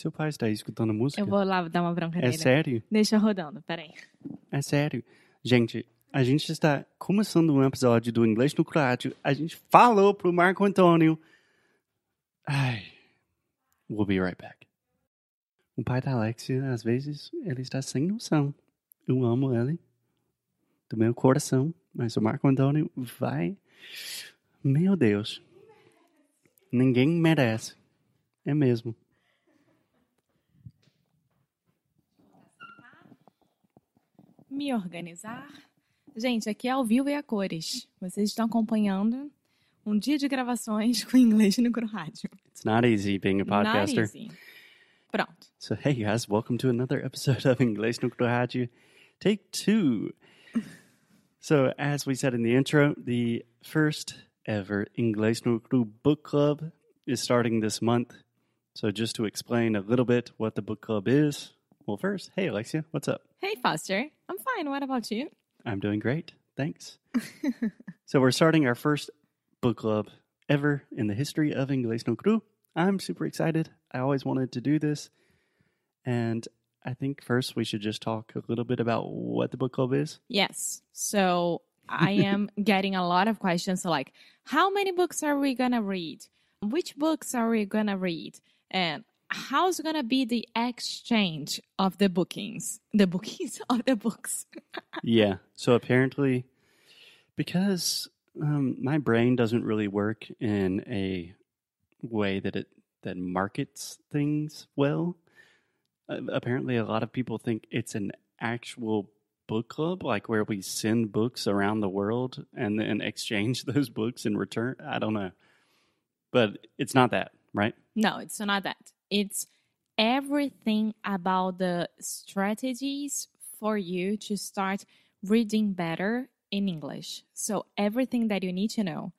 Seu pai está escutando música? Eu vou lá dar uma bronca É nele. sério? Deixa rodando, peraí. É sério. Gente, a gente está começando um episódio do Inglês no Croático. A gente falou pro Marco Antônio. Ai. We'll be right back. O pai da Alexia, às vezes, ele está sem noção. Eu amo ele. Do meu coração. Mas o Marco Antônio vai. Meu Deus. Ninguém merece. É mesmo. Me organizar. Gente, aqui é ao vivo e a cores. Vocês estão acompanhando um dia de gravações com inglês no rádio. It's not easy being a podcaster. Not easy. Pronto. So, hey guys, welcome to another episode of Inglês no Rádio, take two. So, as we said in the intro, the first ever Inglês no Cru book club is starting this month. So, just to explain a little bit what the book club is, well, first, hey Alexia, what's up? Hey, Foster. Fine. What about you? I'm doing great, thanks. so, we're starting our first book club ever in the history of Inglês no Cru. I'm super excited. I always wanted to do this. And I think first we should just talk a little bit about what the book club is. Yes. So I am getting a lot of questions like, how many books are we going to read? Which books are we going to read? And how's going to be the exchange of the bookings? The bookings of the books. yeah. So apparently, because um, my brain doesn't really work in a way that it that markets things well. Uh, apparently, a lot of people think it's an actual book club, like where we send books around the world and then exchange those books in return. I don't know, but it's not that, right? No, it's not that. It's everything about the strategies for you to start reading better in English. So, everything that you need to know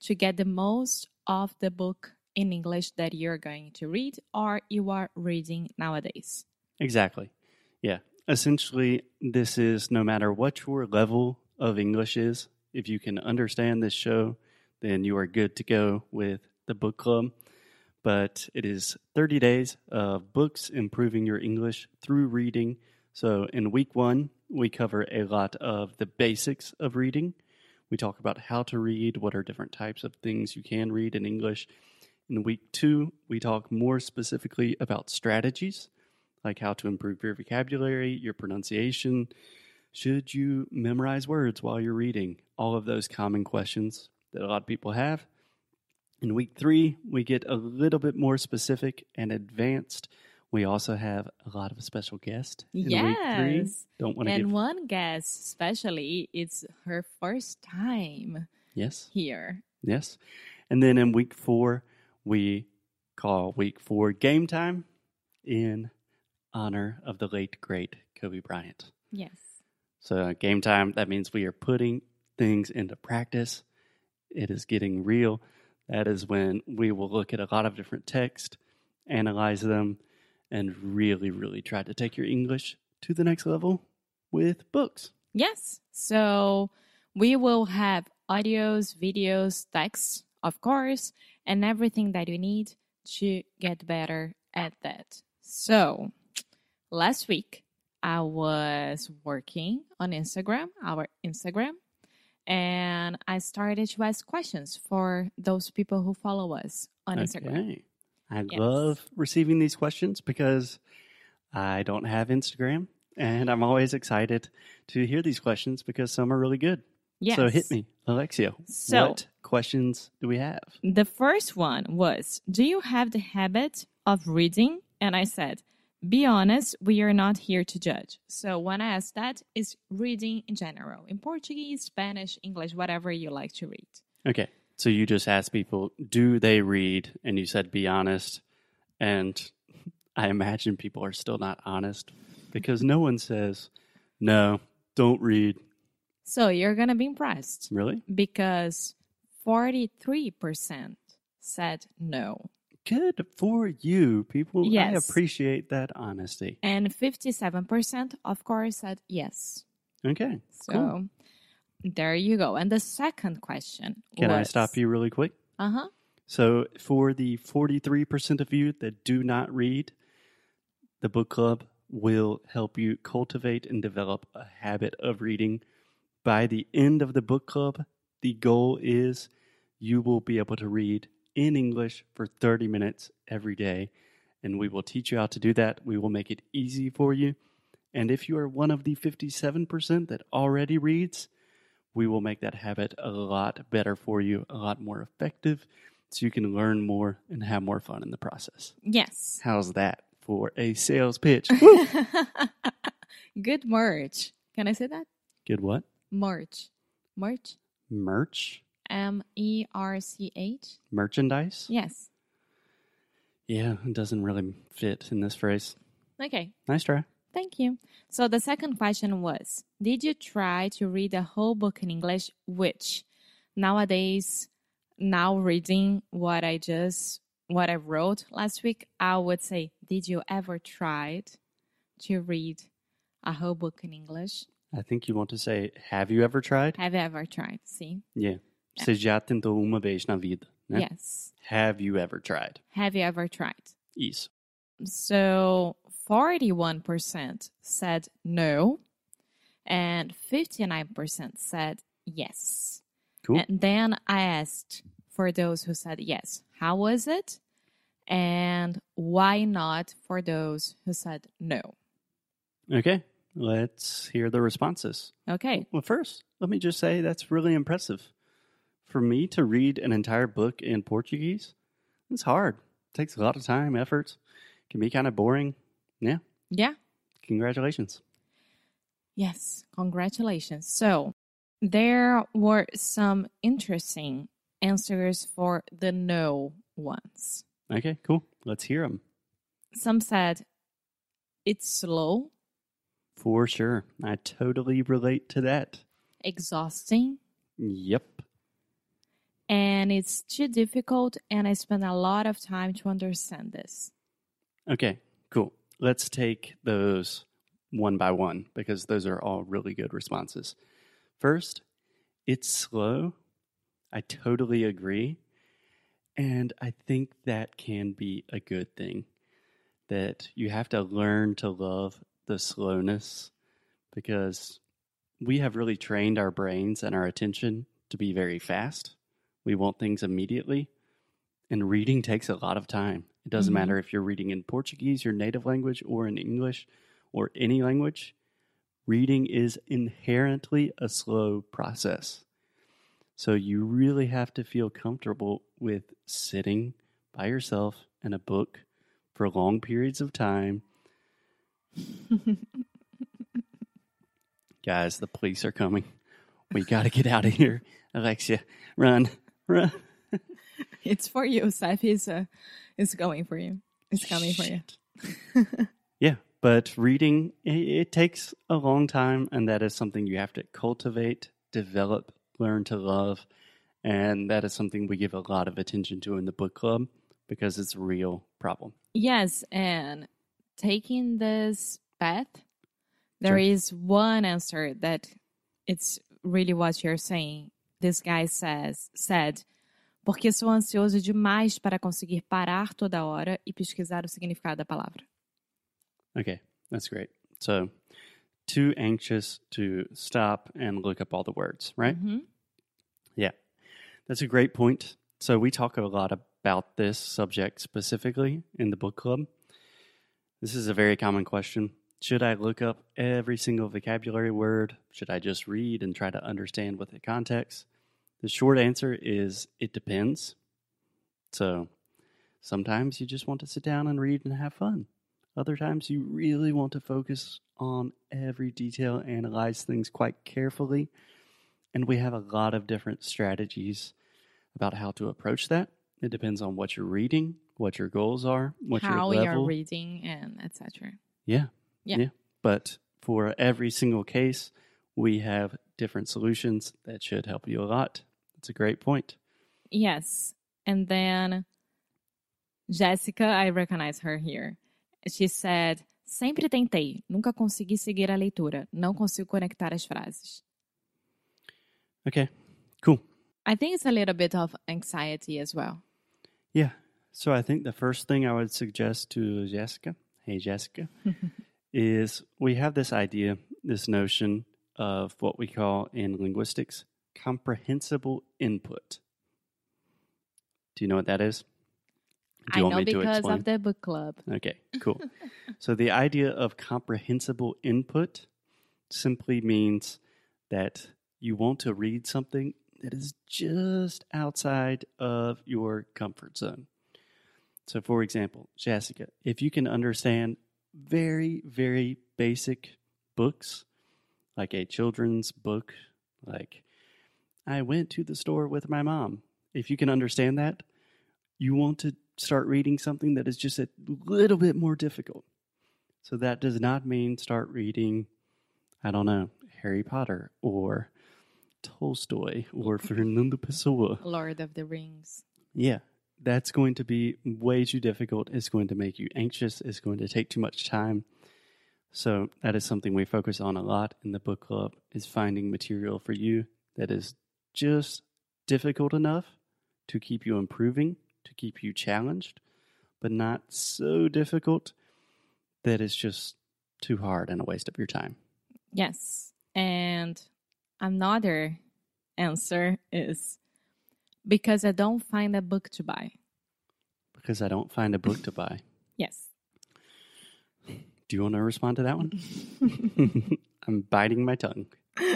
to get the most of the book in English that you're going to read or you are reading nowadays. Exactly. Yeah. Essentially, this is no matter what your level of English is, if you can understand this show, then you are good to go with the book club. But it is 30 days of books improving your English through reading. So in week one, we cover a lot of the basics of reading. We talk about how to read, what are different types of things you can read in English. In week two, we talk more specifically about strategies, like how to improve your vocabulary, your pronunciation. Should you memorize words while you're reading? All of those common questions that a lot of people have. In week three, we get a little bit more specific and advanced. We also have a lot of special guests in week three. Yes. Don't want to And give one guest, especially, it's her first time yes, here. yes, and then in week four, we call week four game time in honor of the late great Kobe Bryant. Yes. So, uh, game time, that means we are putting things into practice. It is getting real. That is when we will look at a lot of different text, analyze them, and really, really try to take your English to the next level with books. Yes. So we will have audios, videos, texts, of course, and everything that you need to get better at that. So last week I was working on Instagram, our Instagram, and I started to ask questions for those people who follow us on Instagram. I Yes. love receiving these questions because I don't have Instagram, and I'm always excited to hear these questions because some are really good. Yes. So, hit me, Alexia. So- what questions do we have? The first one was Do you have the habit of reading? And I said, Be honest, we are not here to judge. So when I ask that, is reading in general, in Portuguese, Spanish, English, whatever you like to read. Okay. So you just asked people, do they read? And you said, be honest. And I imagine people are still not honest because no one says, no, don't read. So you're going to be impressed Really? because 43% said no, Good for you, people. I appreciate that honesty. and 57%, of course, said yes. Okay. So Cool. there you go. And the second question Can I stop you really quick? Uh huh. So, for the 43% of you that do not read, the book club will help you cultivate and develop a habit of reading. By the end of the book club, the goal is you will be able to read in English for 30 minutes every day. And we will teach you how to do that. We will make it easy for you. And if you are one of the 57% that already reads, we will make that habit a lot better for you, a lot more effective, so you can learn more and have more fun in the process. Yes. How's that for a sales pitch? Good merch. Can I say that? Good what? Merch. Merch. Merch? M E R C H. Merchandise? Yes. Yeah, it doesn't really fit in this phrase. Okay. Nice try. Thank you. So the second question was Did you try to read the whole book in English? Which nowadays, now reading what I just what I wrote last week, I would say, Did you ever tried to read a whole book in English? I think you want to say, have you ever tried? Have you ever tried? See? Yeah. Você já tentou uma vez na vida, né? Yes. Have you ever tried? Have you ever tried? Isso. So 41% said no, and 59% said yes. Cool. And then I asked for those who said yes, how was it? And why not for those who said no? Okay, let's hear the responses. Okay. Well, first, let me just say that's really impressive. For me to read an entire book in Portuguese, it's hard. It takes a lot of time, effort, can be kind of boring. Yeah, Yeah. congratulations. Yes. Congratulations. So there were some interesting answers for the no ones. Okay, cool. Let's hear them. Some said it's slow, For sure. I totally relate to that. exhausting, Yep. And it's too difficult, and I spend a lot of time to understand this. Okay, cool. Let's take those one by one because those are all really good responses. First, it's slow. I totally agree. And I think that can be a good thing. That you have to learn to love the slowness because we have really trained our brains and our attention to be very fast. We want things immediately. And reading takes a lot of time. It doesn't Mhm. matter if you're reading in Portuguese, your native language, or in English, or any language. Reading is inherently a slow process. So you really have to feel comfortable with sitting by yourself in a book for long periods of time. Guys, the police are coming. We got to get out of here. Alexia, run, It's for you. Seth is uh, is going for you. It's coming for you. Yeah, but reading it, it takes a long time, and that is something you have to cultivate, develop, learn to love, and that is something we give a lot of attention to in the book club because it's a real problem. Yes, and taking this path, there Sure. is one answer that it's really what you're saying. This guy says said, porque sou ansioso demais para conseguir parar toda hora e pesquisar o significado da palavra. Okay, that's great. So, too anxious to stop and look up all the words, right? Mhm. Yeah, that's a great point. So, we talk a lot about this subject specifically in the book club. This is a very common question. Should I look up every single vocabulary word? Should I just read and try to understand with the context? The short answer is it depends. So, sometimes you just want to sit down and read and have fun. Other times you really want to focus on every detail, analyze things quite carefully. And we have a lot of different strategies about how to approach that. It depends on what you're reading, what your goals are, what How your you're reading and etc. yeah. Yeah. But for every single case, we have different solutions that should help you a lot. That's a great point. Yes. And then Jessica, I recognize her here. She said, sempre tentei, nunca consegui seguir a leitura, não consigo conectar as frases. Okay. Cool. I think it's a little bit of anxiety as well. Yeah. So I think the first thing I would suggest to Jessica, hey Jessica, is we have this idea, this notion of what we call in linguistics comprehensible input. Do you know what that is? Do I you know because explain? of the book club. Okay, cool. so the idea of comprehensible input simply means that you want to read something that is just outside of your comfort zone. So, for example, Jessica, if you can understand very, very basic books, like a children's book, like I went to the store with my mom, if you can understand that, you want to start reading something that is just a little bit more difficult. So that does not mean start reading, I don't know, Harry Potter or Tolstoy or Fernando Pessoa. Lord of the Rings. Yeah, that's going to be way too difficult. It's going to make you anxious. It's going to take too much time. So that is something we focus on a lot in the book club is finding material for you that is just difficult enough to keep you improving, to keep you challenged, but not so difficult that it's just too hard and a waste of your time. Yes. And another answer is because I don't find a book to buy. Because I don't find a book to buy. Yes. Do you want to respond to that one? I'm biting my tongue.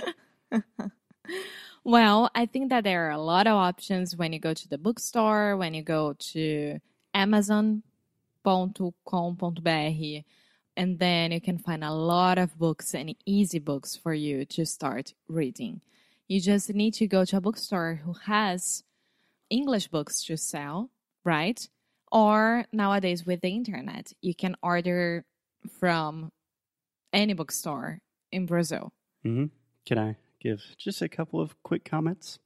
Well, I think that there are a lot of options when you go to the bookstore, when you go to amazon.com.br, and then you can find a lot of books and easy books for you to start reading. You just need to go to a bookstore who has English books to sell, right? Or nowadays with the internet, you can order from any bookstore in Brazil. hmm Can I give just a couple of quick comments?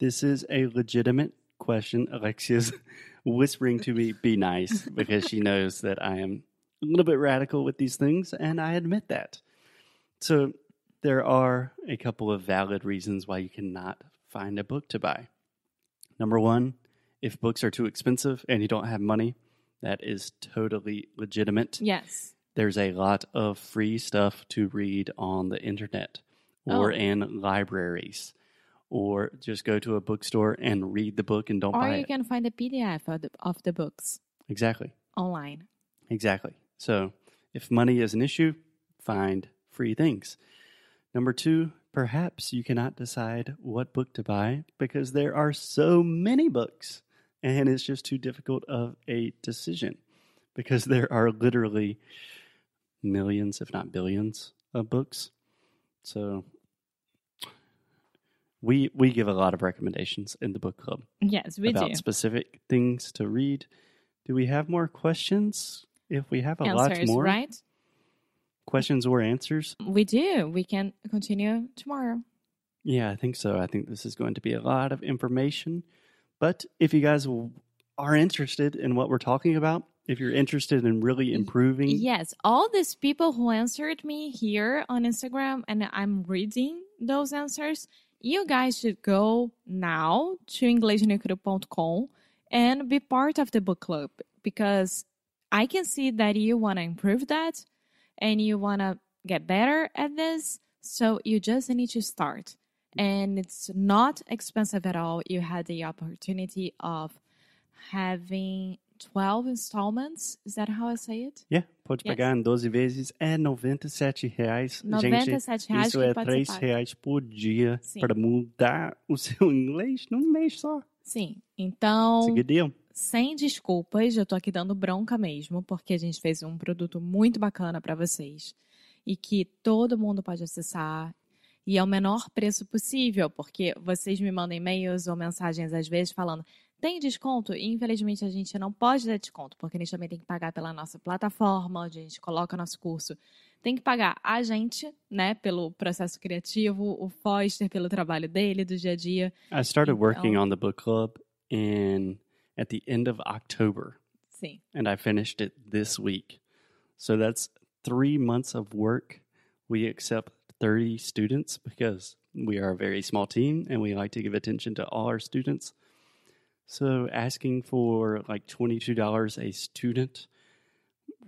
This is a legitimate question. Alexia's whispering to me, be nice, because she knows that I am a little bit radical with these things, and I admit that. So, there are a couple of valid reasons why you cannot find a book to buy. Number one, if books are too expensive and you don't have money, that is totally legitimate Yes. there's a lot of free stuff to read on the internet or Oh. in libraries or just go to a bookstore and read the book and don't Or buy you can find a PDF of the, of the books Exactly. online. Exactly. So if money is an issue, find free things. Number two, perhaps you cannot decide what book to buy because there are so many books and it's just too difficult of a decision because there are literally millions, if not billions, of books. So we we give a lot of recommendations in the book club Yes, we about do. specific things to read. Do we have more questions? If we have a lot more right? Questions or answers, We do. We can continue tomorrow. yeah, I think so. I think this is going to be a lot of information. But if you guys are interested in what we're talking about, if you're interested in really improving, Yes, all these people who answered me here on Instagram, and I'm reading those answers. You guys should go now to EnglishNucleo.com and be part of the book club because I can see that you want to improve that and you want to get better at this. So you just need to start. And it's not expensive at all. You had the opportunity of having 12 installments. Is that how I say it? yeah, pode Yes. pagar em 12 vezes. É 97 reais. Gente, reais isso é pode 3 ser pago. reais por dia para mudar o seu inglês num mês só. Sim. Então, It's a good deal. Sem desculpas, eu tô aqui dando bronca mesmo, porque a gente fez um produto muito bacana para vocês e que todo mundo pode acessar e é o menor preço possível, porque vocês me mandam e-mails ou mensagens às vezes falando tem desconto? E infelizmente a gente não pode dar desconto, porque a gente também tem que pagar pela nossa plataforma, onde a gente coloca nosso curso. Tem que pagar a gente, né, pelo processo criativo, o Foster pelo trabalho dele, do dia a dia. I started working Então- on the book club in at the end of October. Sim. and I finished it this week. So that's three months of work. We accept 30 students because we are a very small team and we like to give attention to all our students. So asking for like $22 a student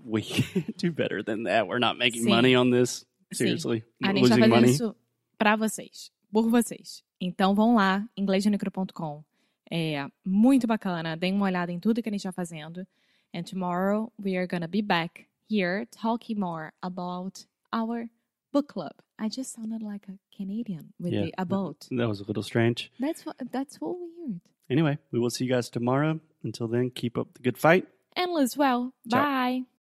We can't do better than that. We're not making Sim. money on this. Sim. Seriously. A gente tá losing money. isso pra vocês, por vocês. Então vão lá, inglêsdenicro.com. É muito bacana. Deem uma olhada em tudo que a gente tá fazendo. And tomorrow we are gonna be back here talking more about our book club. I just sounded like a Canadian with Yeah. the about. That was a little strange. That's what that's what weird. Anyway, we will see you guys tomorrow. Until then, keep up the good fight. And live well. Ciao. Bye.